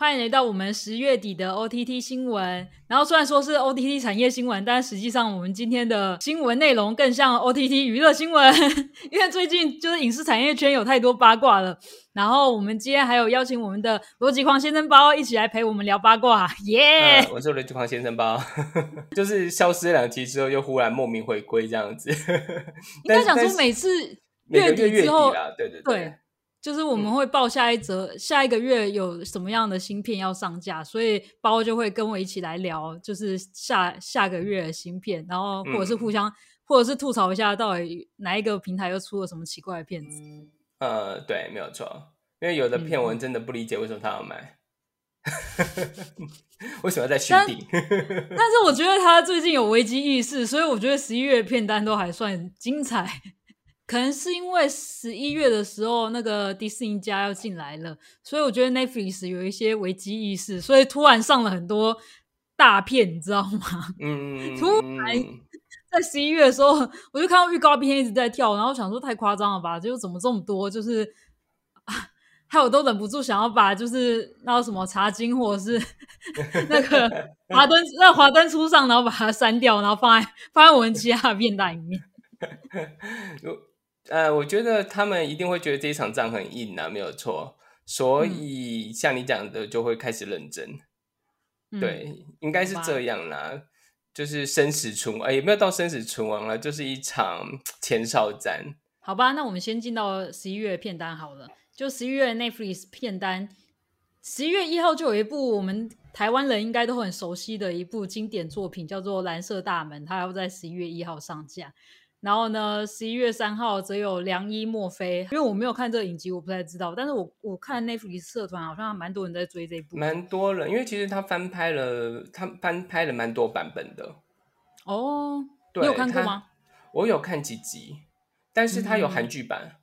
欢迎来到我们十月底的 OTT 新闻。然后虽然说是 OTT 产业新闻，但实际上我们今天的新闻内容更像 OTT 娱乐新闻，因为最近就是影视产业圈有太多八卦了。然后我们今天还有邀请我们的逻辑狂先生包一起来陪我们聊八卦，耶！我是逻辑狂先生包，就是消失两期之后又忽然莫名回归这样子。应该讲说每次月底之后，对对对。就是我们会报下一则，下一个月有什么样的芯片要上架，所以包就会跟我一起来聊，就是下下个月的芯片，然后或者是互相，或者是吐槽一下到底哪一个平台又出了什么奇怪的片子。呃，对，没有错，因为有的片文真的不理解为什么他要买，为什么要在续订？但是我觉得他最近有危机意识，所以我觉得十一月片单都还算精彩。可能是因为十一月的时候，那个迪士尼家要进来了，所以我觉得 Netflix 有一些危机意识，所以突然上了很多大片，你知道吗？嗯，突然在十一月的时候，我就看到预告片一直在跳，然后想说太夸张了吧？就怎么这么多？就是 害我都忍不住想要把就是那什么茶金或者是 那个华灯那华灯初上，然后把它删掉，然后放在放在我们其他的片单里面。呃，我觉得他们一定会觉得这一场仗很硬啊，没有错，所以像你讲的，就会开始认真。对，应该是这样啦，就是生死存亡，也没有到生死存亡了，就是一场前哨战。好吧，那我们先进到十一月片单好了，就十一月 Netflix 片单，十一月一号就有一部我们台湾人应该都很熟悉的一部经典作品，叫做《蓝色大门》，它要在十一月一号上架。然后呢，十一月三号则有良医墨菲，因为我没有看这个影集，我不太知道。但是我我看 Netflix 社团好像蛮多人在追这部，蛮多人，因为其实他翻拍了，他翻拍了蛮多版本的。哦，你有看过吗？我有看几集，但是他有韩剧版，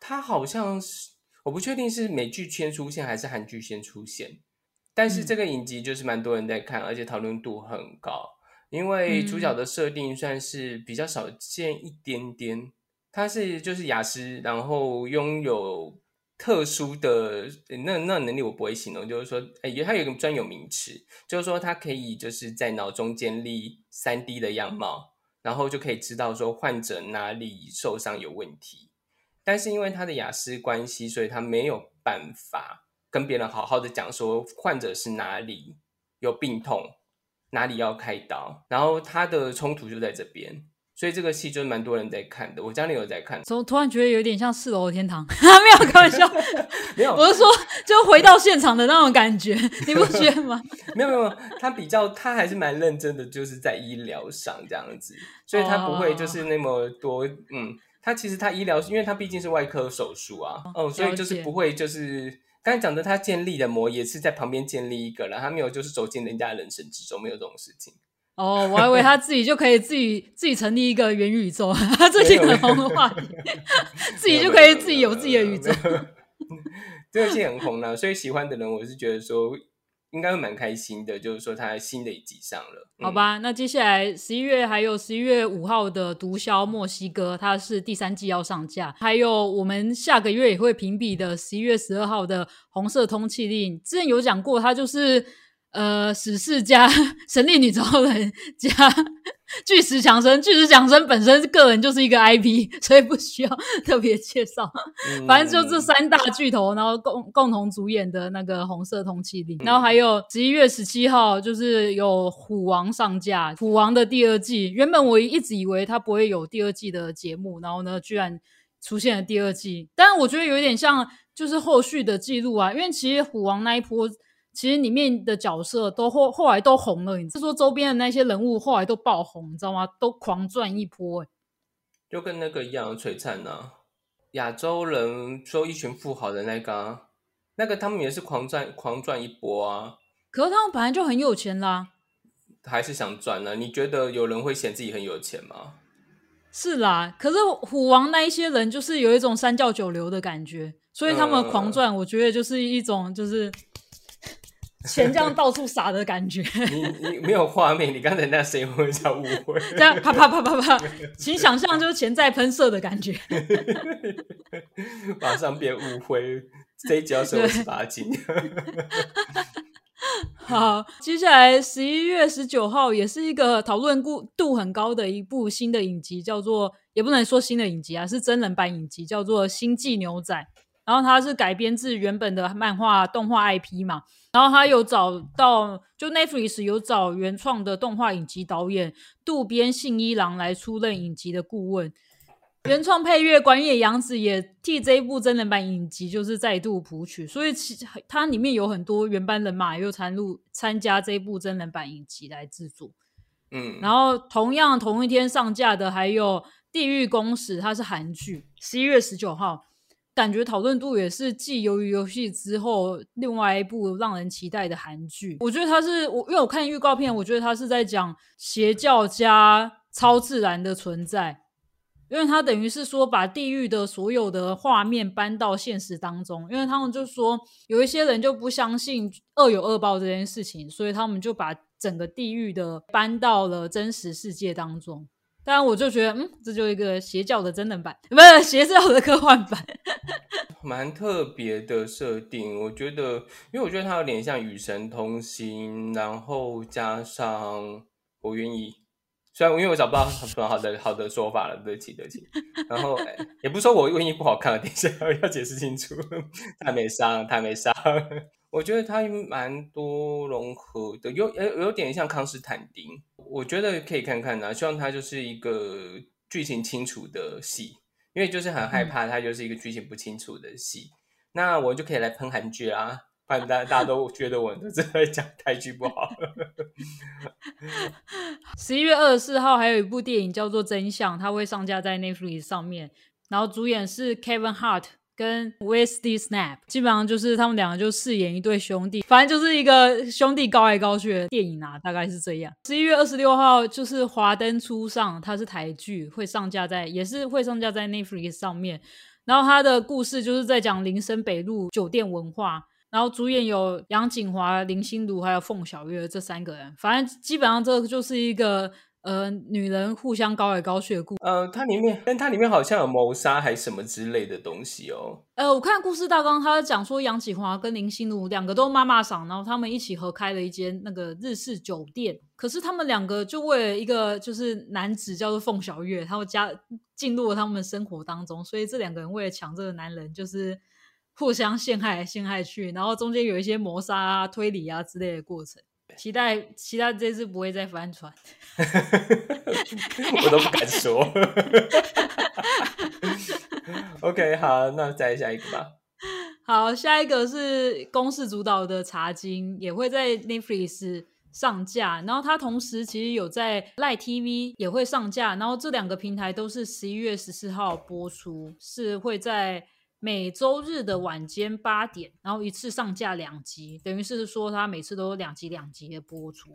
他好像是我不确定是美剧先出现还是韩剧先出现，但是这个影集就是蛮多人在看，而且讨论度很高。因为主角的设定算是比较少见一点点，他是就是雅思，然后拥有特殊的那那能力，我不会形容，就是说，哎，他有一个专有名词，就是说他可以就是在脑中建立三 D 的样貌，然后就可以知道说患者哪里受伤有问题，但是因为他的雅思关系，所以他没有办法跟别人好好的讲说患者是哪里有病痛。哪里要开刀，然后他的冲突就在这边，所以这个戏就蛮多人在看的。我家里有在看，怎么突然觉得有点像四楼的天堂？没有开玩笑，没有，我是说就回到现场的那种感觉，你不觉得吗？没有没有，他比较他还是蛮认真的，就是在医疗上这样子，所以他不会就是那么多。嗯，他其实他医疗，因为他毕竟是外科手术啊，哦，所以就是不会就是。刚才讲的，他建立的魔也是在旁边建立一个了，他没有就是走进人家人生之中，没有这种事情。哦，我还以为他自己就可以自己 自己成立一个元宇宙，他最近很红的话题，自己就可以自己有自己的宇宙。这个戏很红呢，所以喜欢的人，我是觉得说。应该会蛮开心的，就是说它新的一集上了，好吧？那接下来十一月还有十一月五号的《毒枭墨西哥》，它是第三季要上架，还有我们下个月也会评比的十一月十二号的《红色通缉令》，之前有讲过，它就是呃史诗加 神力女超人加。巨石强森，巨石强森本身个人就是一个 IP，所以不需要特别介绍。反正就这三大巨头，然后共共同主演的那个《红色通缉令》，然后还有十一月十七号就是有《虎王》上架，《虎王》的第二季。原本我一直以为它不会有第二季的节目，然后呢，居然出现了第二季。但是我觉得有一点像，就是后续的记录啊，因为其实《虎王》那一波。其实里面的角色都后后来都红了，你是说周边的那些人物后来都爆红，你知道吗？都狂赚一波，就跟那个一样璀璨呐。亚洲人说一群富豪的那个，那个他们也是狂赚狂赚一波啊。可是他们本来就很有钱啦，还是想赚呢？你觉得有人会嫌自己很有钱吗？是啦，可是虎王那一些人就是有一种三教九流的感觉，所以他们狂赚，我觉得就是一种就是。钱这样到处撒的感觉，你你没有画面，你刚才那声音会叫误会，这样啪啪啪啪啪，请想象就是钱在喷射的感觉，马上变误会，这一集要瘦十八斤。好，接下来十一月十九号也是一个讨论度度很高的一部新的影集，叫做也不能说新的影集啊，是真人版影集，叫做《星际牛仔》。然后它是改编自原本的漫画动画 IP 嘛，然后他有找到就 Netflix 有找原创的动画影集导演渡边信一郎来出任影集的顾问。原创配乐管野洋子也替这一部真人版影集就是再度谱曲，所以其它里面有很多原班人马又参入参加这一部真人版影集来制作。嗯，然后同样同一天上架的还有《地狱公使》，它是韩剧，十一月十九号，感觉讨论度也是继《鱿鱼游戏》之后另外一部让人期待的韩剧。我觉得它是我因为我看预告片，我觉得它是在讲邪教加超自然的存在。因为他等于是说把地狱的所有的画面搬到现实当中，因为他们就说有一些人就不相信恶有恶报这件事情，所以他们就把整个地狱的搬到了真实世界当中。当然，我就觉得，嗯，这就一个邪教的真人版，不是邪教的科幻版，蛮特别的设定。我觉得，因为我觉得它有点像《与神同行》，然后加上我愿意。虽然因为我找不到什么好的好的说法了，对不起对不起。然后也不是说我愿意不好看，等一下要解释清楚。太没伤，太没伤。我觉得它蛮多融合的，有有有点像康斯坦丁。我觉得可以看看呐，希望它就是一个剧情清楚的戏，因为就是很害怕它就是一个剧情不清楚的戏。那我就可以来喷韩剧啦，不然大大家都觉得我都在讲台剧不好。十一月二十四号还有一部电影叫做《真相》，它会上架在 Netflix 上面。然后主演是 Kevin Hart 跟 Wesley Snap，基本上就是他们两个就饰演一对兄弟，反正就是一个兄弟高来高去的电影啊，大概是这样。十一月二十六号就是《华灯初上》，它是台剧，会上架在也是会上架在 Netflix 上面。然后它的故事就是在讲林森北路酒店文化。然后主演有杨景华、林心如还有凤小岳这三个人，反正基本上这就是一个呃女人互相高矮高去的故。呃，它里面，但它里面好像有谋杀还什么之类的东西哦。呃，我看故事大纲，他讲说杨启华跟林心如两个都妈妈桑，然后他们一起合开了一间那个日式酒店。可是他们两个就为了一个就是男子叫做凤小月，他们加进入了他们生活当中，所以这两个人为了抢这个男人，就是。互相陷害，陷害去，然后中间有一些谋杀啊、推理啊之类的过程。期待，期待这次不会再翻船。我都不敢说。OK，好，那再下一个吧。好，下一个是公式主导的《茶经》，也会在 Netflix 上架。然后它同时其实有在赖 TV 也会上架。然后这两个平台都是十一月十四号播出，是会在。每周日的晚间八点，然后一次上架两集，等于是说它每次都两集两集的播出。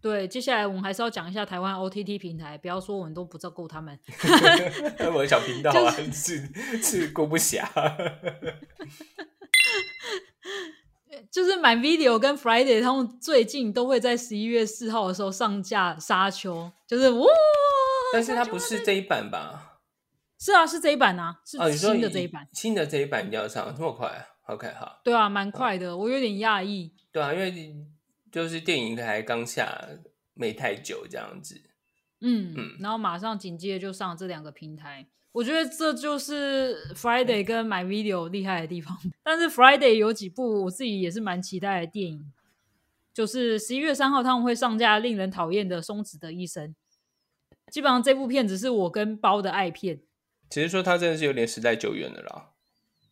对，接下来我们还是要讲一下台湾 OTT 平台，不要说我们都不照顾他们。我的小频道啊，是是顾不暇。就是买 Video 跟 Friday，他们最近都会在十一月四号的时候上架《沙丘》，就是哇！但是它不是这一版吧？是啊，是这一版啊，是新的这一版。新的这一版要上这么快？OK，好。对啊，蛮快的，我有点讶异。对啊，因为就是电影台刚下没太久这样子。嗯嗯，然后马上紧接着就上这两个平台，我觉得这就是 Friday 跟 My Video 厉害的地方。但是 Friday 有几部我自己也是蛮期待的电影，就是十一月三号他们会上架令人讨厌的松子的一生。基本上这部片子是我跟包的爱片。其实说他真的是有点时代久远的啦。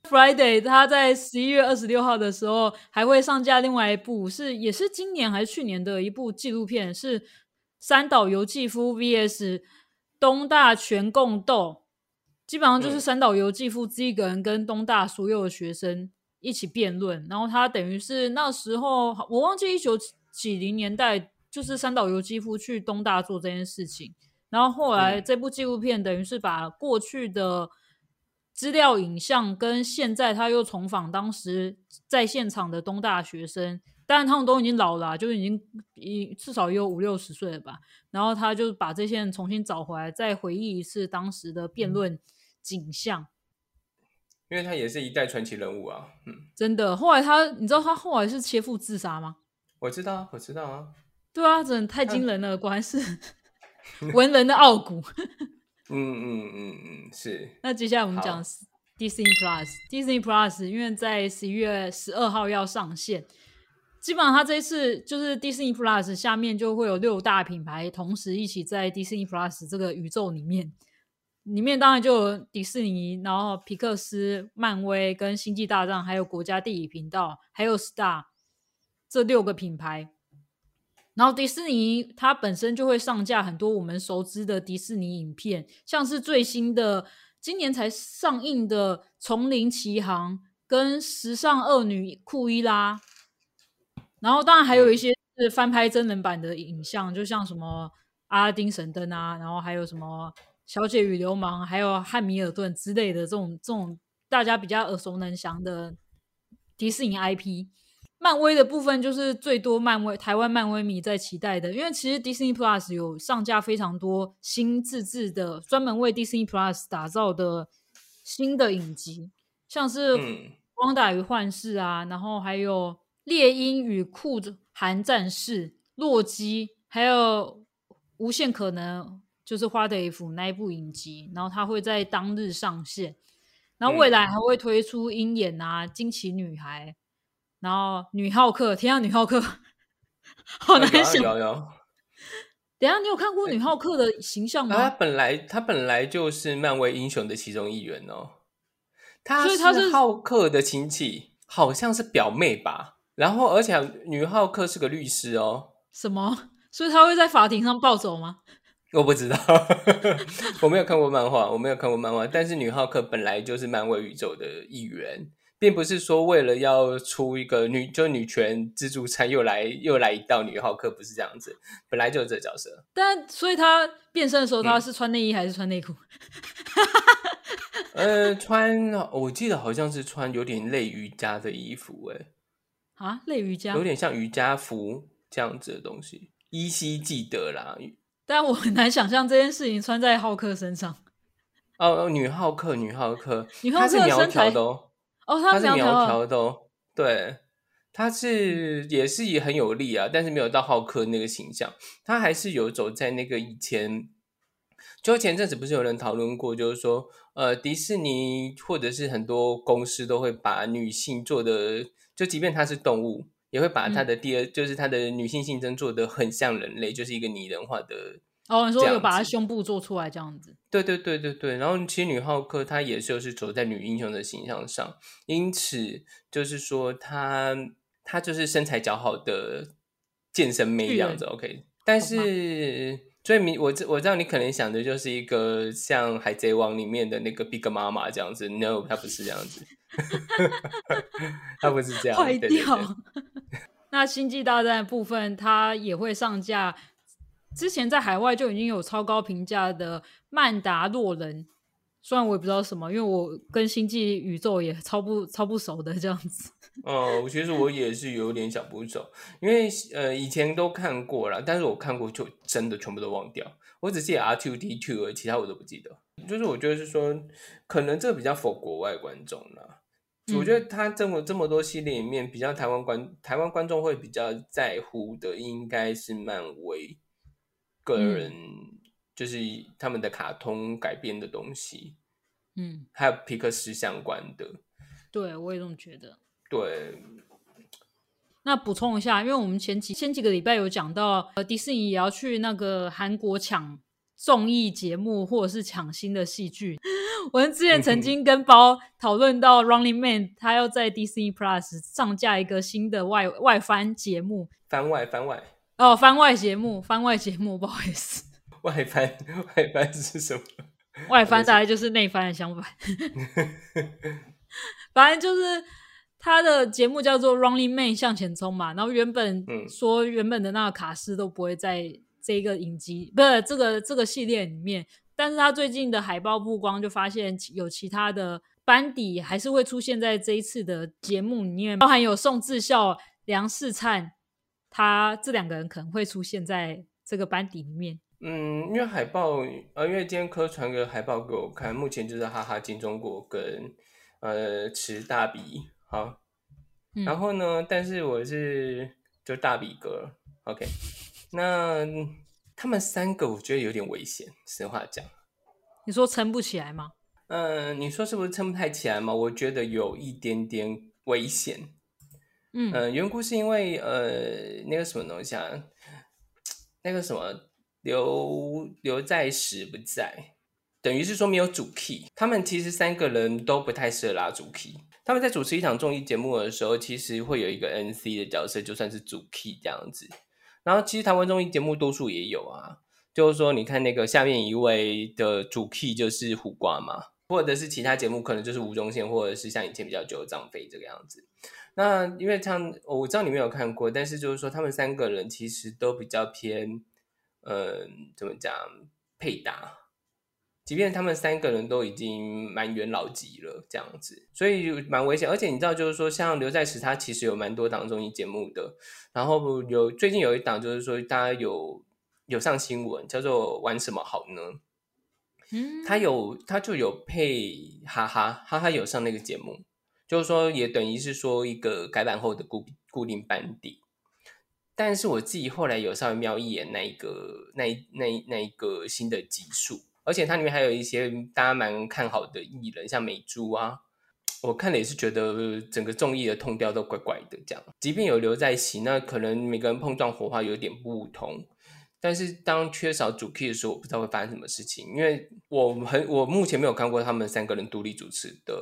Friday 他在十一月二十六号的时候还会上架另外一部，是也是今年还是去年的一部纪录片，是三岛由纪夫 VS 东大全共斗，基本上就是三岛由纪夫自己一个人跟东大所有的学生一起辩论，然后他等于是那时候我忘记一九几零年代，就是三岛由纪夫去东大做这件事情。然后后来这部纪录片等于是把过去的资料影像跟现在他又重访当时在现场的东大学生，当然他们都已经老了，就已经一至少也有五六十岁了吧。然后他就把这些人重新找回来，再回忆一次当时的辩论景象。因为他也是一代传奇人物啊。嗯，真的。后来他，你知道他后来是切腹自杀吗？我知道，我知道啊。对啊，真的太惊人了，果然是 文人的傲骨。嗯嗯嗯嗯，是。那接下来我们讲 Disney Plus，Disney Plus 因为在十一月十二号要上线。基本上，它这一次就是 Disney Plus 下面就会有六大品牌同时一起在 Disney Plus 这个宇宙里面，里面当然就有迪士尼，然后皮克斯、漫威跟星际大战，还有国家地理频道，还有 Star 这六个品牌。然后迪士尼它本身就会上架很多我们熟知的迪士尼影片，像是最新的今年才上映的《丛林奇航》跟《时尚恶女库伊拉》。然后当然还有一些是翻拍真人版的影像，就像什么阿拉丁神灯啊，然后还有什么小姐与流氓，还有汉密尔顿之类的这种这种大家比较耳熟能详的迪士尼 IP。漫威的部分就是最多漫威台湾漫威迷在期待的，因为其实 Disney Plus 有上架非常多新自制的专门为 Disney Plus 打造的新的影集，像是《光打与幻视》啊，然后还有。猎鹰与酷寒战士、洛基，还有无限可能，就是花德福那一部影集，然后它会在当日上线。然后未来还会推出鹰眼啊、惊奇女孩，然后女浩克，天啊，女浩克，好难想。有有。等下，你有看过女浩克的形象吗？他本来她本来就是漫威英雄的其中一员哦。她是浩克的亲戚，好像是表妹吧。然后，而且女浩克是个律师哦。什么？所以她会在法庭上暴走吗？我不知道，我没有看过漫画，我没有看过漫画。但是女浩克本来就是漫威宇宙的一员，并不是说为了要出一个女就女权自助餐又来又来一道女浩克，不是这样子，本来就是这角色。但所以她变身的时候，她是穿内衣还是穿内裤？呃，穿我记得好像是穿有点类瑜伽的衣服，哎。啊，类瑜伽有点像瑜伽服这样子的东西，依稀记得啦。但我很难想象这件事情穿在浩克身上。哦，女浩克，女浩克，女浩克是苗条的哦。哦，她是苗条的，哦对，它是也是也很有力啊，但是没有到浩克那个形象。它还是有走在那个以前，就前阵子不是有人讨论过，就是说，呃，迪士尼或者是很多公司都会把女性做的。就即便它是动物，也会把它的第二，就是它的女性性征做的很像人类，就是一个拟人化的。哦，你说有把她胸部做出来这样子？对对对对对。然后其实女浩克她也就是走在女英雄的形象上，因此就是说她她就是身材较好的健身妹这样子。OK，但是所以你我我知道你可能想的就是一个像海贼王里面的那个 Big 妈妈这样子。No，她不是这样子。她不是这样坏掉。那星际大战部分，它也会上架。之前在海外就已经有超高评价的《曼达洛人》，虽然我也不知道什么，因为我跟星际宇宙也超不超不熟的这样子。哦，其实我也是有点想不熟，因为呃以前都看过了，但是我看过就真的全部都忘掉，我只记得 R two D two，其他我都不记得。就是我觉得是说，可能这个比较否国外观众了。我觉得他这么这么多系列里面，比较台湾观台湾观众会比较在乎的，应该是漫威个人，就是他们的卡通改编的东西，嗯，还有皮克斯相关的。对，我也这么觉得。对。那补充一下，因为我们前几前几个礼拜有讲到，呃，迪士尼也要去那个韩国抢综艺节目，或者是抢新的戏剧。我们之前曾 经跟包讨论到《Running Man》，他要在 Disney Plus 上架一个新的外外翻节目，番外番外哦，番外节目，番外节目，不好意思，外翻外翻是什么？外翻大概就是内翻的相反，反正就是他的节目叫做《Running Man》向前冲嘛，然后原本说原本的那个卡斯都不会在这个影集，不是这个这个系列里面。但是他最近的海报曝光，就发现有其他的班底还是会出现在这一次的节目里面，包含有宋智孝、梁世灿，他这两个人可能会出现在这个班底里面。嗯，因为海报，呃，因为今天科传个海报给我看，目前就是哈哈金钟国跟呃，池大比好，嗯然后呢，但是我是就大比哥，OK，那他们三个我觉得有点危险，实话讲。你说撑不起来吗？嗯，你说是不是撑不太起来嘛？我觉得有一点点危险。嗯呃，缘故是因为呃那个什么东西啊，那个什么刘刘在石不在，等于是说没有主 key。他们其实三个人都不太适合拉主 key。他们在主持一场综艺节目的时候，其实会有一个 NC 的角色，就算是主 key 这样子。然后其实台湾综艺节目多数也有啊，就是说你看那个下面一位的主 key 就是胡瓜嘛，或者是其他节目可能就是吴宗宪，或者是像以前比较久的张飞这个样子。那因为像我知道你没有看过，但是就是说他们三个人其实都比较偏，呃，怎么讲配搭，即便他们三个人都已经蛮元老级了这样子，所以蛮危险。而且你知道，就是说像刘在石他其实有蛮多档综艺节目的，然后有最近有一档就是说大家有有上新闻叫做玩什么好呢？嗯，他有他就有配哈哈哈哈有上那个节目，就是说也等于是说一个改版后的固固定班底。但是我自己后来有稍微瞄一眼那一个那那那一个新的集数，而且它里面还有一些大家蛮看好的艺人，像美珠啊，我看了也是觉得整个综艺的痛调都怪怪的这样。即便有留在一起，那可能每个人碰撞火花有点不同。但是当缺少主 key 的时候，我不知道会发生什么事情，因为我很我目前没有看过他们三个人独立主持的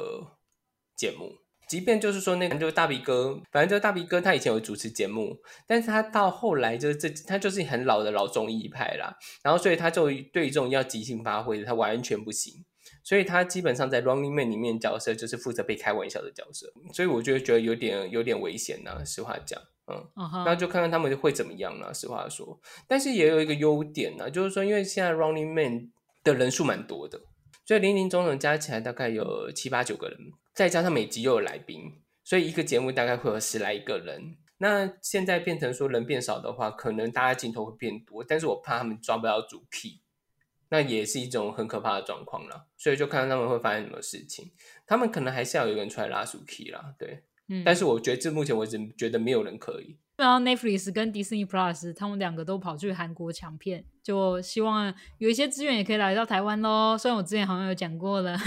节目。即便就是说那个就是大鼻哥，反正就是大鼻哥，他以前有主持节目，但是他到后来就是这他就是很老的老综艺派啦，然后所以他就对于这种要即兴发挥的，他完全不行。所以他基本上在 Running Man 里面角色就是负责被开玩笑的角色，所以我就觉得有点有点危险呐、实话讲，嗯。那就看看他们会怎么样了。实话说，但是也有一个优点呢，就是说，因为现在 Running Man 的人数蛮多的，所以零零总总加起来大概有七八九个人，再加上每集又有来宾，所以一个节目大概会有十来个人。那现在变成说人变少的话，可能大家镜头会变多，但是我怕他们抓不到主 key，那也是一种很可怕的状况了。所以就看他们会发生什么事情，他们可能还是要有人出来拉主 key 啦，对。嗯，但是我觉得至目前为止，觉得没有人可以。然后 Netflix 跟 Disney Plus 他们两个都跑去韩国抢片，就希望有一些资源也可以来到台湾喽。虽然我之前好像有讲过了。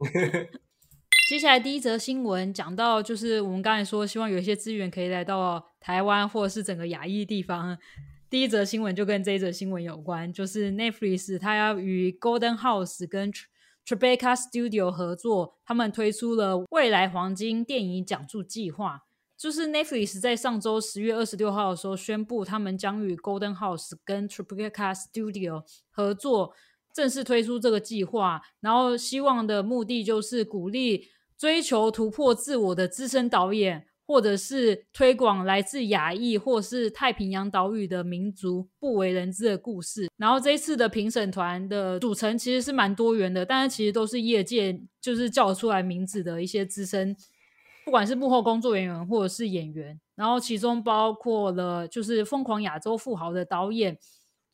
接下来第一则新闻讲到，就是我们刚才说，希望有一些资源可以来到台湾或者是整个亚裔地方。第一则新闻就跟这一则新闻有关，就是 Netflix 它要与 Golden House 跟 Tribeca Studio 合作，他们推出了未来黄金电影讲座计划。就是 Netflix 在上周十月二十六号的时候宣布，他们将与 Golden House 跟 Tribeca Studio 合作，正式推出这个计划。然后希望的目的就是鼓励追求突破自我的资深导演，或者是推广来自亚裔或是太平洋岛屿的民族不为人知的故事。然后这一次的评审团的组成其实是蛮多元的，但是其实都是业界就是叫出来名字的一些资深。不管是幕后工作人员或者是演员，然后其中包括了就是《疯狂亚洲富豪》的导演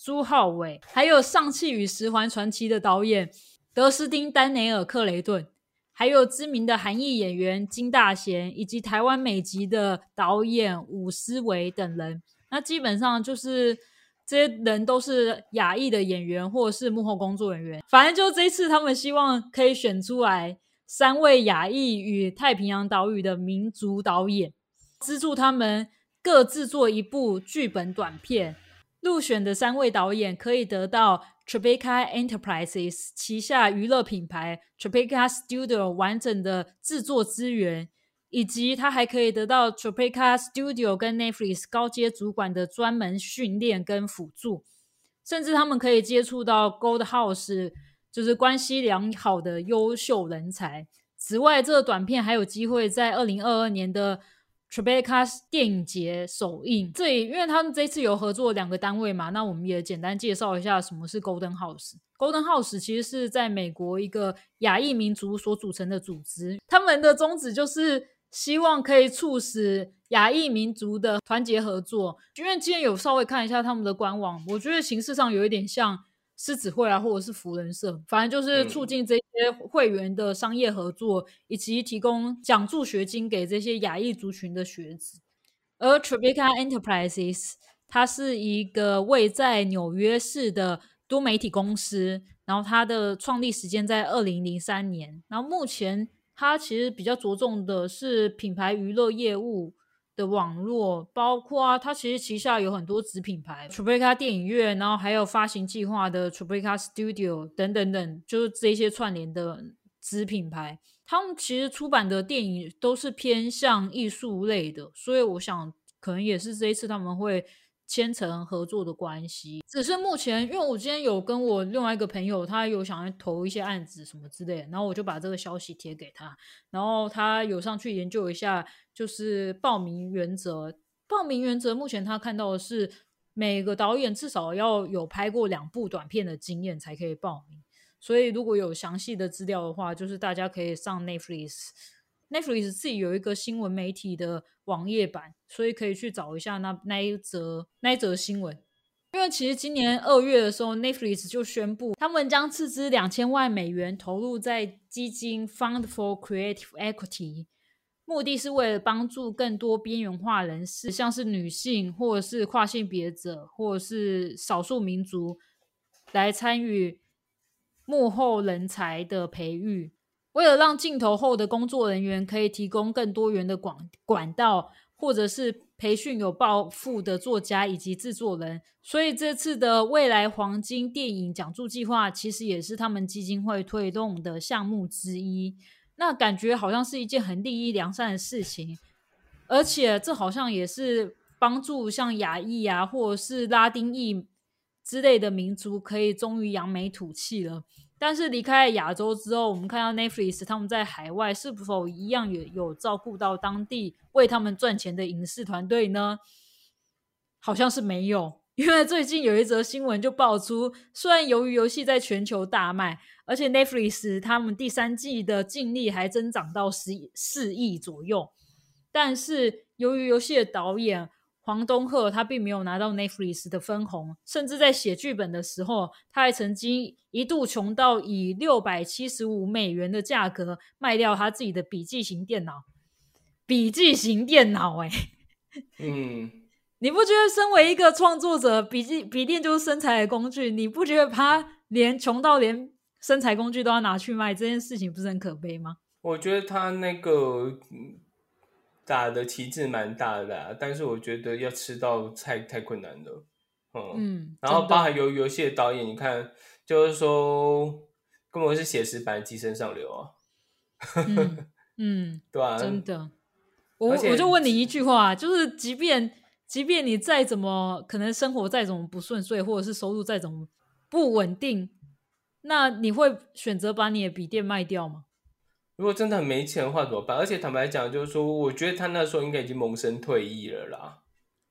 朱浩伟，还有《上汽与十环传奇》的导演德斯汀·丹尼尔·克雷顿，还有知名的韩裔演员金大贤，以及台湾美籍的导演伍思维等人。那基本上就是这些人都是亚裔的演员或者是幕后工作人员。反正就这一次，他们希望可以选出来。三位亚裔与太平洋岛屿的民族导演，资助他们各制作一部剧本短片。入选的三位导演可以得到 Tribeca Enterprises 旗下娱乐品牌 Tribeca Studio 完整的制作资源，以及他还可以得到 Tribeca Studio 跟 Netflix 高阶主管的专门训练跟辅助，甚至他们可以接触到 Gold House。就是关系良好的优秀人才。此外，这个短片还有机会在二零二二年的 Tribeca 电影节首映。这里，因为他们这次有合作两个单位嘛，那我们也简单介绍一下什么是 Golden House。Golden House 其实是在美国一个亚裔民族所组成的组织，他们的宗旨就是希望可以促使亚裔民族的团结合作。因为今天有稍微看一下他们的官网，我觉得形式上有一点像。狮子会啊，或者是福人社，反正就是促进这些会员的商业合作，以及提供奖助学金给这些亚裔族群的学子。而 Tribeca Enterprises 它是一个位在纽约市的多媒体公司，然后它的创立时间在二零零三年，然后目前它其实比较着重的是品牌娱乐业务。的网络包括啊，它其实旗下有很多子品牌，Tribeca 电影院，然后还有发行计划的 Tribeca Studio 等等等，就是这些串联的子品牌。他们其实出版的电影都是偏向艺术类的，所以我想可能也是这一次他们会。千层合作的关系，只是目前，因为我今天有跟我另外一个朋友，他有想要投一些案子什么之类，然后我就把这个消息贴给他，然后他有上去研究一下，就是报名原则。报名原则目前他看到的是，每个导演至少要有拍过两部短片的经验才可以报名。所以如果有详细的资料的话，就是大家可以上 Netflix。Netflix 自己有一个新闻媒体的网页版，所以可以去找一下那那一则那一则新闻。因为其实今年二月的时候，Netflix 就宣布他们将斥资两千万美元投入在基金 Fund for Creative Equity，目的是为了帮助更多边缘化人士，像是女性或者是跨性别者或者是少数民族，来参与幕后人才的培育。为了让镜头后的工作人员可以提供更多元的管管道，或者是培训有抱负的作家以及制作人，所以这次的未来黄金电影讲座计划其实也是他们基金会推动的项目之一。那感觉好像是一件很利益良善的事情，而且这好像也是帮助像亚裔啊，或者是拉丁裔之类的民族可以终于扬眉吐气了。但是离开亚洲之后，我们看到 Netflix 他们在海外是否一样也有照顾到当地为他们赚钱的影视团队呢？好像是没有，因为最近有一则新闻就爆出，虽然由于游戏在全球大卖，而且 Netflix 他们第三季的净利还增长到十四亿左右，但是由于游戏的导演。黄东赫他并没有拿到 Netflix 的分红，甚至在写剧本的时候，他还曾经一度穷到以六百七十五美元的价格卖掉他自己的笔记型电脑。笔记型电脑，哎，嗯，你不觉得身为一个创作者，笔记笔电就是生财的工具？你不觉得他连穷到连生财工具都要拿去卖，这件事情不是很可悲吗？我觉得他那个。打的旗帜蛮大的，但是我觉得要吃到菜太困难了，嗯，然后包含游游戏的导演，你看，就是说根本是写实版《寄生上流》啊，嗯，对啊，真的，我我就问你一句话，就是即便即便你再怎么可能生活再怎么不顺遂，或者是收入再怎么不稳定，那你会选择把你的笔电卖掉吗？如果真的很没钱的话怎么办？而且坦白讲，就是说，我觉得他那时候应该已经萌生退役了啦。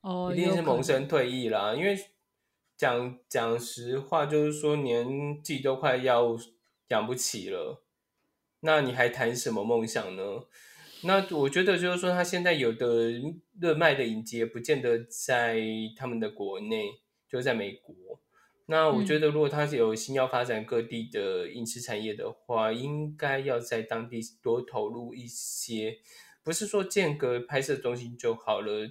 哦，一定是萌生退役啦。因为讲讲实话，就是说年纪都快要养不起了，那你还谈什么梦想呢？那我觉得就是说，他现在有的热卖的影集，不见得在他们的国内，就在美国。那我觉得，如果他是有心要发展各地的影视产业的话，应该要在当地多投入一些，不是说间隔拍摄中心就好了。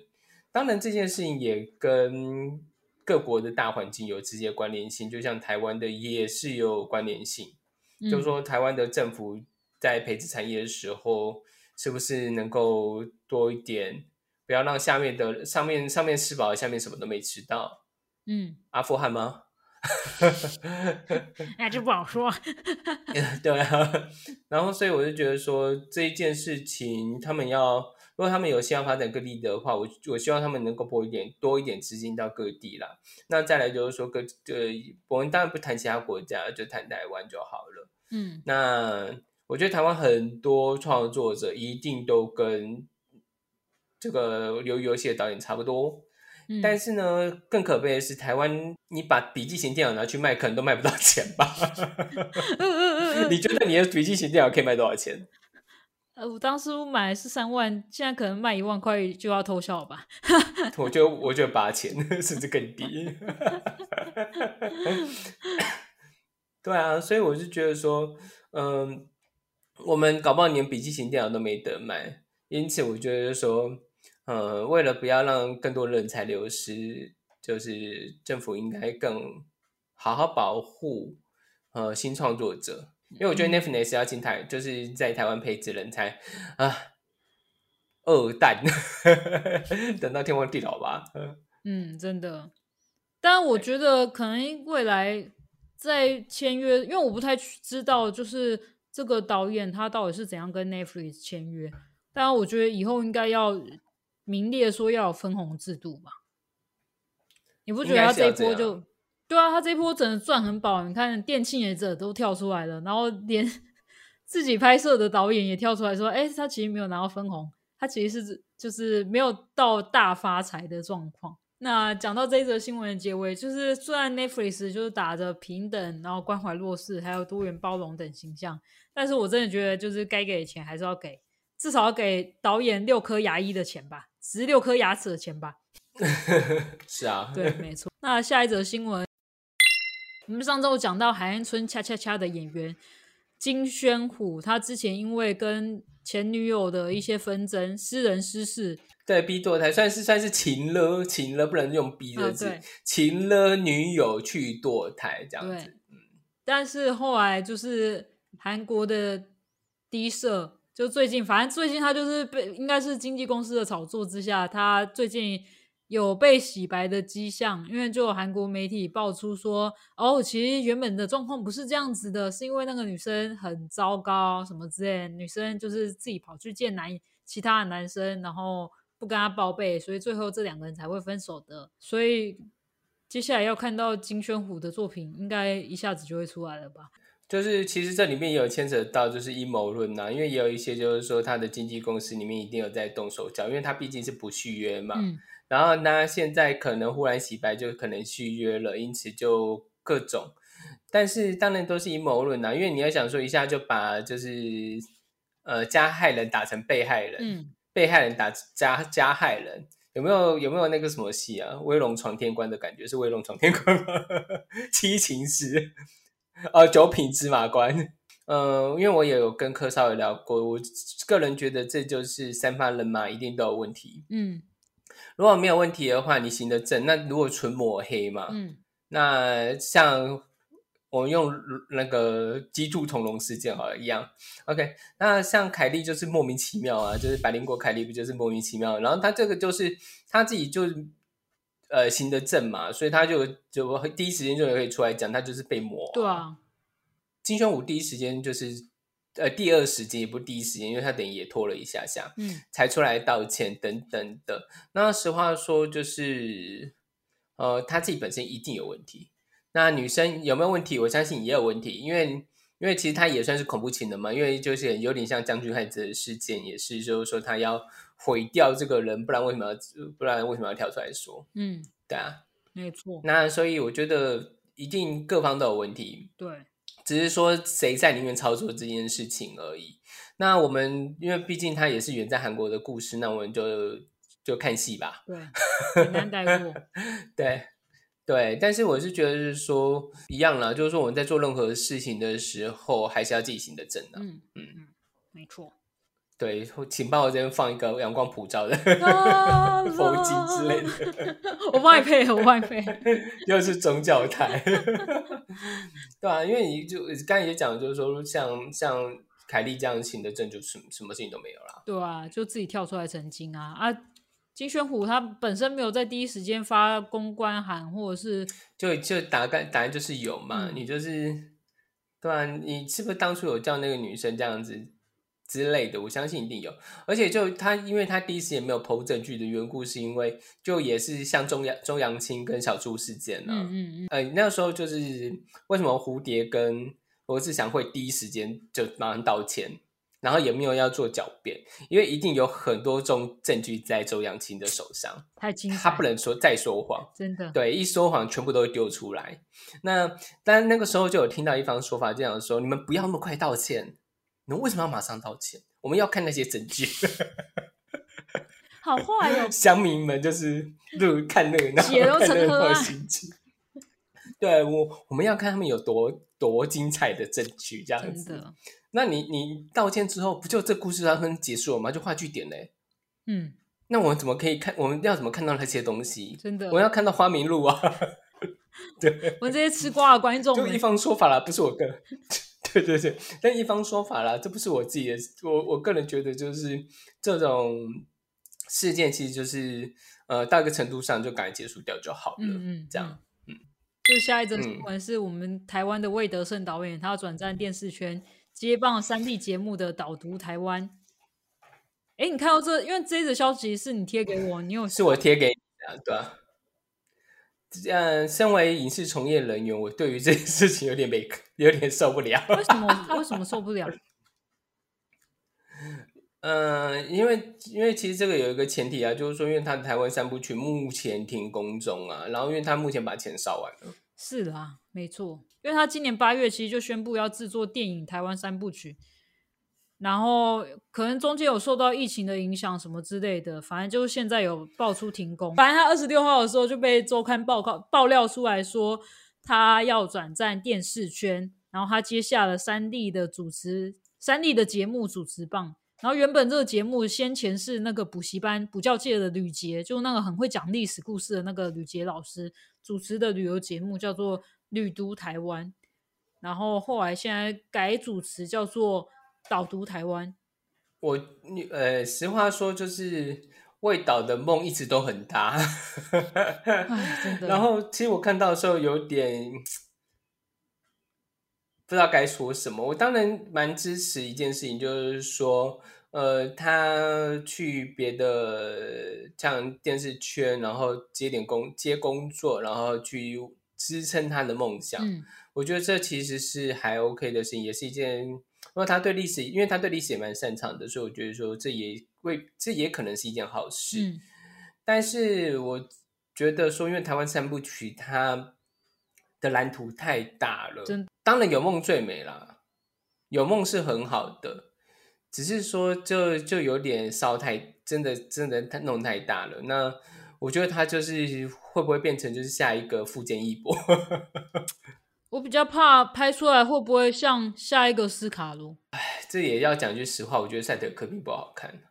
当然，这件事情也跟各国的大环境有直接关联性，就像台湾的也是有关联性。就是说，台湾的政府在培植产业的时候，是不是能够多一点，不要让下面的上面上面吃饱，下面什么都没吃到？嗯，阿富汗吗？那就不好说。对啊，然后所以我就觉得说这一件事情，他们要如果他们有希望发展各地的话，我我希望他们能够拨一点多一点资金到各地啦。那再来就是说各呃，我们当然不谈其他国家，就谈台湾就好了。嗯，那我觉得台湾很多创作者一定都跟这个游游戏的导演差不多。但是呢，更可悲的是，台湾你把笔记型电脑拿去卖，可能都卖不到钱吧？你觉得你的笔记型电脑可以卖多少钱？呃，我当时买是三万，现在可能卖一万块就要偷笑吧？我觉得，我觉得八千甚至更低。对啊，所以我是觉得说，嗯，我们搞不好连笔记型电脑都没得卖，因此我觉得说，呃，为了不要让更多人才流失，就是政府应该更好好保护呃新创作者，因为我觉得 Netflix 要进台，就是在台湾培植人才啊，二蛋，等到天荒地老吧。嗯，真的。但我觉得可能未来在签约，因为我不太知道，就是这个导演他到底是怎样跟 Netflix 签约。但我觉得以后应该要明列说要有分红制度嘛。你不觉得他这一波就对啊？他这一波真的赚很饱。你看电竞也者都跳出来了，然后连 自己拍摄的导演也跳出来说：“哎，他其实没有拿到分红，他其实是就是没有到大发财的状况。”那讲到这一则新闻的结尾，就是虽然 Netflix 就是打着平等，然后关怀弱势，还有多元包容等形象，但是我真的觉得，就是该给的钱还是要给，至少要给导演六颗牙医的钱吧，十六颗牙齿的钱吧。是啊，对，没错。那下一则新闻，我们上周讲到海岸村恰恰恰的演员金宣虎，他之前因为跟前女友的一些纷争，私人私事。对逼堕胎算是算是情了，情了不能用逼的字，情了女友去堕胎这样子。嗯，但是后来就是韩国的低社，就最近反正最近他就是被应该是经纪公司的炒作之下，他最近有被洗白的迹象，因为就有韩国媒体爆出说，哦，其实原本的状况不是这样子的，是因为那个女生很糟糕什么之类，女生就是自己跑去见男其他的男生，然后。不跟他报备，所以最后这两个人才会分手的。所以接下来要看到金宣虎的作品，应该一下子就会出来了吧？就是其实这里面也有牵扯到就是阴谋论呐，因为也有一些就是说他的经纪公司里面一定有在动手脚，因为他毕竟是不续约嘛。嗯。然后那现在可能忽然洗白，就可能续约了，因此就各种。但是当然都是阴谋论呐，因为你要想说一下就把就是呃加害人打成被害人。嗯。被害人打加加害人，有没有有没有那个什么戏啊？威龙闯天关的感觉是威龙闯天关吗？七情师，呃，九品芝麻官。嗯，因为我也有跟柯少有聊过，我个人觉得这就是三方人马一定都有问题。嗯，如果没有问题的话，你行得正。那如果纯抹黑嘛，嗯，那像。我们用那个基柱同笼事件好了一样，OK。那像凯莉就是莫名其妙啊，就是百灵果凯莉不就是莫名其妙？然后他这个就是他自己就呃行得正嘛，所以他就就第一时间就可以出来讲，他就是被抹。对啊，金宣武第一时间就是呃第二时间也不第一时间，因为他等于也拖了一下下，嗯，才出来道歉等等的。那实话说就是呃他自己本身一定有问题。那女生有没有问题？我相信也有问题，因为因为其实她也算是恐怖情人嘛，因为就是有点像将军害子的事件，也是就是说他要毁掉这个人，不然为什么要不然为什么要跳出来说？嗯，对啊，没错。那所以我觉得一定各方都有问题，对，只是说谁在里面操作这件事情而已。那我们因为毕竟他也是远在韩国的故事，那我们就就看戏吧，对，简单带过，对。对，但是我是觉得是说一样啦，就是说我们在做任何事情的时候，还是要自己行得正的。嗯嗯嗯，没错。对，请帮我这边放一个阳光普照的 佛经之类的。我帮你配，我帮你配。又是宗教台，对啊，因为你就刚才也讲，就是说像像凯莉这样行的证，就什什么事情都没有了。对啊，就自己跳出来澄清啊啊！金宣虎他本身没有在第一时间发公关函，或者是就就答案答案就是有嘛，你就是对啊，你是不是当初有叫那个女生这样子之类的？我相信一定有，而且就他，因为他第一时间没有剖证据的缘故，是因为就也是像中阳周扬青跟小猪事件呢，嗯嗯嗯，呃，那个时候就是为什么蝴蝶跟罗志祥会第一时间就马上道歉？然后也没有要做狡辩，因为一定有很多种证据在周扬青的手上，太精彩，他不能说再说谎，真的，对，一说谎全部都会丢出来。那但那个时候就有听到一方说法，这样说：你们不要那么快道歉，你们为什么要马上道歉？我们要看那些证据。好坏哟，乡民们就是就看那个，血流成河啊。对我我们要看他们有多多精彩的证据，这样子。那你你道歉之后，不就这故事他们结束了吗？就画句点嘞。嗯，那我们怎么可以看？我们要怎么看到那些东西？真的我，们要看到花名录啊。对，我们这些吃瓜的观众们，就一方说法了，不是我个人。对对对，但一方说法啦，这不是我自己的。我我个人觉得，就是这种事件，其实就是呃，到一个程度上就赶快结束掉就好了。嗯嗯，这样。嗯。就下一则新嗯闻是我们台湾的魏德胜导演，他要转战电视圈，接棒三 D 节目的导读台湾。哎，你看到这？因为这一则消息是你贴给我，你有是我贴给你的，对吧、呃，身为影视从业人员，我对于这件事情有点没 有点受不了。为什么 为什么受不了？嗯，因为因为其实这个有一个前提啊，就是说，因为他的台湾三部曲目前停工中啊，然后因为他目前把钱烧完了，是啦，没错，因为他今年八月其实就宣布要制作电影台湾三部曲，然后可能中间有受到疫情的影响什么之类的，反正就是现在有爆出停工。反正他二十六号的时候就被周刊报告爆料出来说他要转战电视圈，然后他接下了三立的主持三立的节目主持棒。然后原本这个节目先前是那个补习班补教界的吕杰，就那个很会讲历史故事的那个吕杰老师主持的旅游节目，叫做《旅都台湾》。然后后来现在改主持叫做《导读台湾》。我你呃，实话说，就是味岛的梦一直都很大，唉，真 的。然后其实我看到的时候有点不知道该说什么。我当然蛮支持一件事情，就是说，呃，他去别的像电视圈，然后接点工接工作，然后去支撑他的梦想。嗯我觉得这其实是还 OK 的事情，也是一件，因为他对历史，因为他对历史也蛮擅长的，所以我觉得说这也为这也可能是一件好事。嗯但是我觉得说，因为台湾三部曲它的蓝图太大了，真当然有梦最美啦，有梦是很好的，只是说就就有点烧太，真的真的太弄太大了。那我觉得他就是会不会变成就是下一个富坚义博？我比较怕拍出来会不会像下一个斯卡罗？这也要讲句实话，我觉得赛德克并不好看。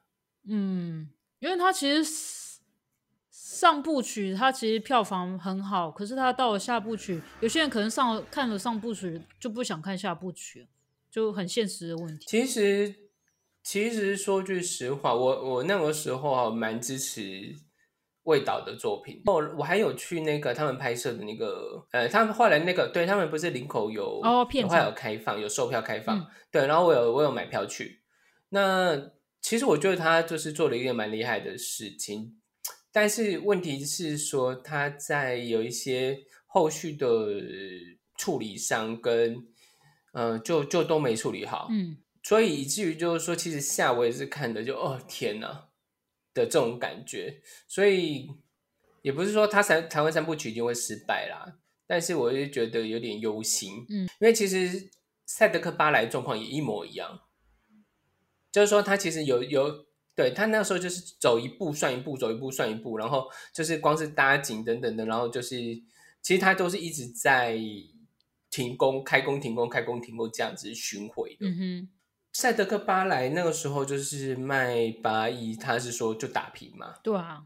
嗯，因为他其实上部曲他其实票房很好，可是他到了下部曲，有些人可能上了看了上部曲就不想看下部曲，就很现实的问题。其实，其实说句实话，我我那个时候啊，蛮支持味道的作品。哦，我还有去那个他们拍摄的那个，呃，他们后来那个，对他们不是林口有哦片有后来场有开放，有售票开放，嗯对，然后我有我有买票去。那其实我觉得他就是做了一个蛮厉害的事情，但是问题是说他在有一些后续的处理上跟呃，就就都没处理好，嗯所以以至于就是说，其实下我也是看的就哦天哪的这种感觉，所以也不是说他三台湾三部曲一定会失败啦，但是我就觉得有点忧心，嗯，因为其实赛德克巴莱状况也一模一样，就是说他其实有有对他那时候就是走一步算一步，走一步算一步，然后就是光是搭景等等的，然后就是其实他都是一直在停工、开工、停工、开工、停工这样子巡回的。嗯哼，赛德克巴莱那个时候就是卖八亿，他是说就打平嘛。对啊，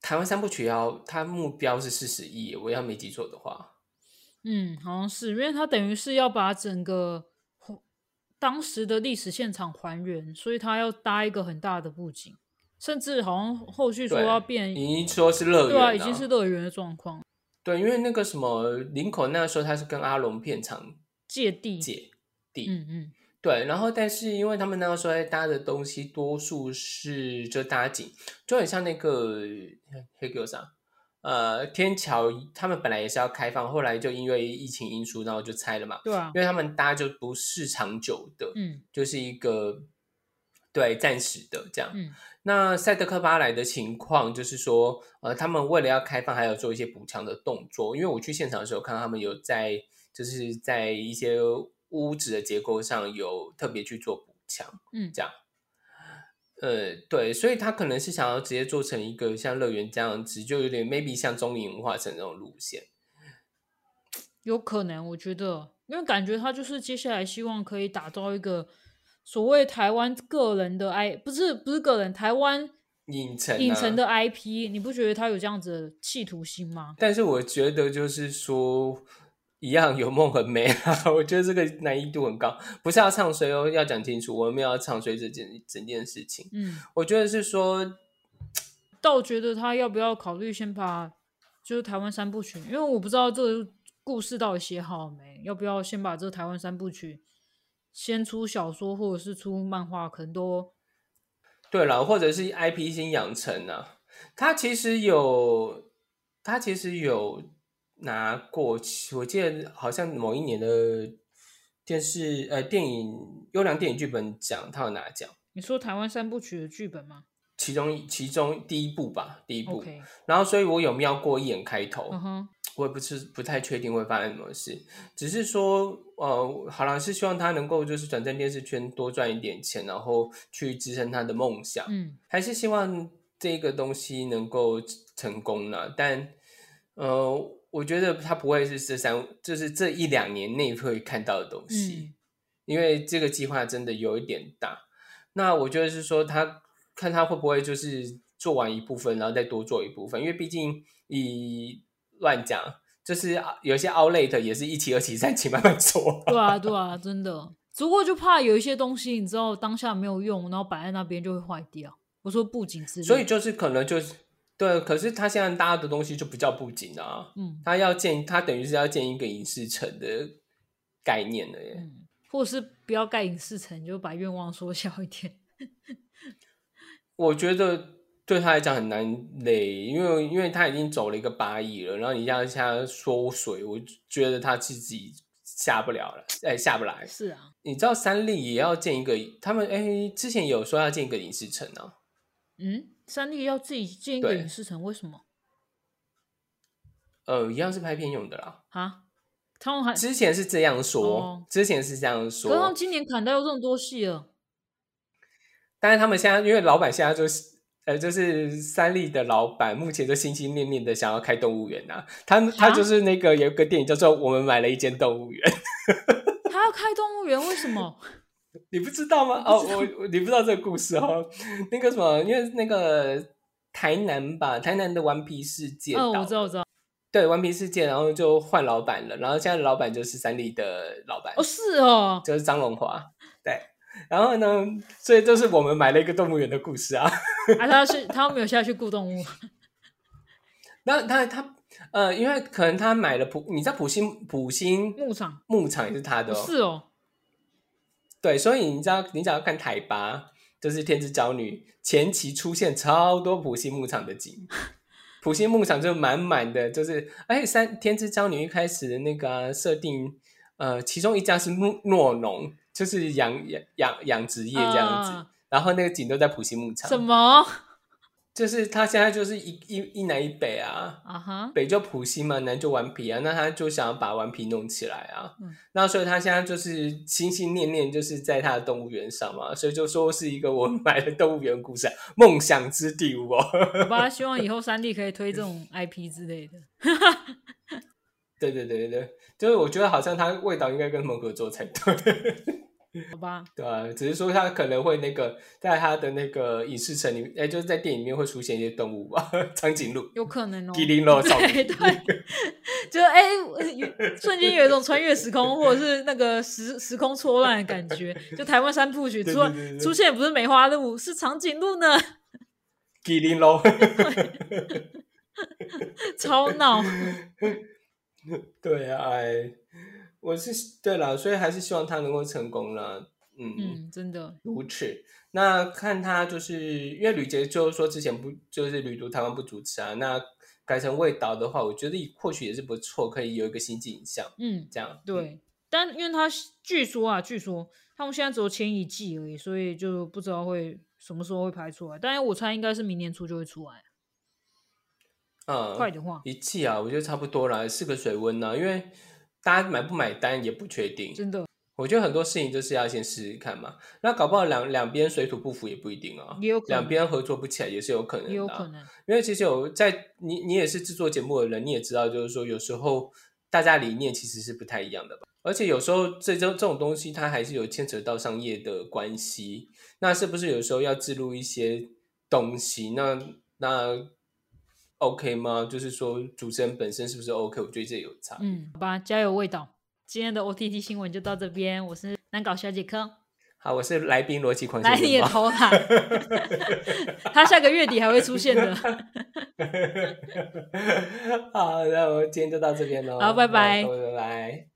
台湾三部曲要他目标是四十亿，我要没记错的话。嗯，好像是，因为他等于是要把整个当时的历史现场还原，所以他要搭一个很大的布景，甚至好像后续说要变，已经说是乐园对啊，已经是乐园的状况，对，因为那个什么林口那个时候他是跟阿龙片场借地，借地，嗯嗯对，然后但是因为他们那个时候在搭的东西多数是就搭景，就很像那个黑哥上，呃，天桥他们本来也是要开放，后来就因为疫情因素，然后就拆了嘛。对啊，因为他们搭就不是长久的，嗯就是一个对暂时的这样。嗯那赛德克巴莱的情况就是说，呃，他们为了要开放，还有做一些补强的动作。因为我去现场的时候，看到他们有在就是在一些屋子的结构上有特别去做补强，嗯这样。呃，对，所以他可能是想要直接做成一个像乐园这样子，就有点 maybe 像中影文化城那种路线。有可能，我觉得，因为感觉他就是接下来希望可以打造一个所谓台湾个人的 I，不是不是个人，台湾影城影城的 IP，你不觉得他有这样子的企图心吗？但是我觉得就是说。一样有梦很美啊！我觉得这个难易度很高，不是要唱衰哦，要讲清楚，我们要唱衰这件整件事情。嗯，我觉得是说，但我觉得他要不要考虑先把就是台湾三部曲，因为我不知道这个故事到底写好没，要不要先把这个台湾三部曲先出小说或者是出漫画，可能都对了，或者是 IP 先养成啊。他其实有，他其实有。拿过，我记得好像某一年的电视呃电影优良电影剧本奖，他有拿奖。你说台湾三部曲的剧本吗？其中其中第一部吧，第一部。然后，所以我有瞄过一眼开头，我也不是不太确定会发生什么事，只是说呃，好了是希望他能够就是转战电视圈多赚一点钱，然后去支撑他的梦想。嗯，还是希望这个东西能够成功呢？但呃。我觉得他不会是这三，就是这一两年内会看到的东西，因为这个计划真的有一点大。那我觉得是说，他看他会不会就是做完一部分，然后再多做一部分，因为毕竟以乱讲，就是有些 outlet 也是一期、二期、三期慢慢做。对啊，对啊，真的。不过就怕有一些东西，你知道当下没有用，然后摆在那边就会坏掉。我说布景之类，所以就是可能就是。对，可是他现在搭的东西就不叫布景啊，嗯，他要建，他等于是要建一个影视城的概念了耶，嗯，或者是不要盖影视城，就把愿望缩小一点。我觉得对他来讲很难累，因为因为他已经走了一个八亿了，然后你这样下缩水，我觉得他自己下不了了，哎，下不来。是啊，你知道三立也要建一个，他们哎之前有说要建一个影视城啊，嗯。三立要自己建一个影视城，为什么？呃，一样是拍片用的啦。啊，他们还之前是这样说，之前是这样说。可是今年砍掉有这么多戏了。但是他们现在，因为老板现在就是，呃，就是三立的老板，目前就心心念念的想要开动物园呐。他他就是那个有一个电影叫做《我们买了一间动物园》。他要开动物园，为什么？你不知道吗？哦，我你不知道这个故事哦。那个什么，因为那个台南吧，台南的顽皮世界，哦，我知道，我知道。对，顽皮世界，然后就换老板了，然后现在老板就是三立的老板。哦，是哦，就是张荣华。对，然后呢，所以就是我们买了一个动物园的故事啊。啊，他是他没有下去雇动物。那他他呃，因为可能他买了普，你知道普星普星牧场牧场也是他的，是哦。对，所以你知道，你只要看台八，就是天之娇女前期出现超多普西牧场的景，普西牧场就满满的，就是而且三天之娇女一开始的那个设定，呃，其中一家是诺诺农，就是养养养养殖业这样子，然后那个景都在普西牧场。什么？就是他现在就是一一一南一北啊，啊哈，北就普星嘛，南就顽皮啊，那他就想要把顽皮弄起来啊，那所以他现在就是心心念念就是在他的动物园上嘛，所以就说是一个我买的动物园故事，梦想之地哦。我爸希望以后三 D 可以推这种 IP 之类的。对对对对对，就是我觉得好像他味道应该跟他们合作才对。好吧，对啊，只是说他可能会那个在他的那个影视城里，哎，就是在电影里面会出现一些动物吧，长颈鹿，有可能哦，吉林鹿，对对，就哎，瞬间有一种穿越时空或者是那个时时空错乱的感觉，就台湾三部曲出出现不是梅花鹿，是长颈鹿呢，吉林鹿，超闹，对啊，哎。我是对了，所以还是希望他能够成功了。嗯嗯，真的如此。那看他就是因为吕杰就是说之前不就是旅途台湾不主持啊，那改成味道的话，我觉得或许也是不错，可以有一个新景象。嗯，这样对。但因为他据说啊，据说他们现在只有前一季而已，所以就不知道会什么时候会拍出来。但是我猜应该是明年初就会出来。嗯，快的话一季啊，我觉得差不多啦，是个水温呢，因为。大家买不买单也不确定，真的。我觉得很多事情就是要先试试看嘛。那搞不好两两边水土不服也不一定啊，也有两边合作不起来也是有可能的。有可能，因为其实有在你你也是制作节目的人，你也知道，就是说有时候大家理念其实是不太一样的吧。而且有时候这种这种东西，它还是有牵扯到商业的关系。那是不是有时候要记录一些东西？那那 OK 吗？就是说主持人本身是不是 OK？我觉得这有差。嗯，好吧，加油，味道。今天的 OTT 新闻就到这边。我是难搞小姐科。好，我是来宾逻辑狂。来你的头啦！他下个月底还会出现的。好，那我今天就到这边喽。好，拜拜，拜拜。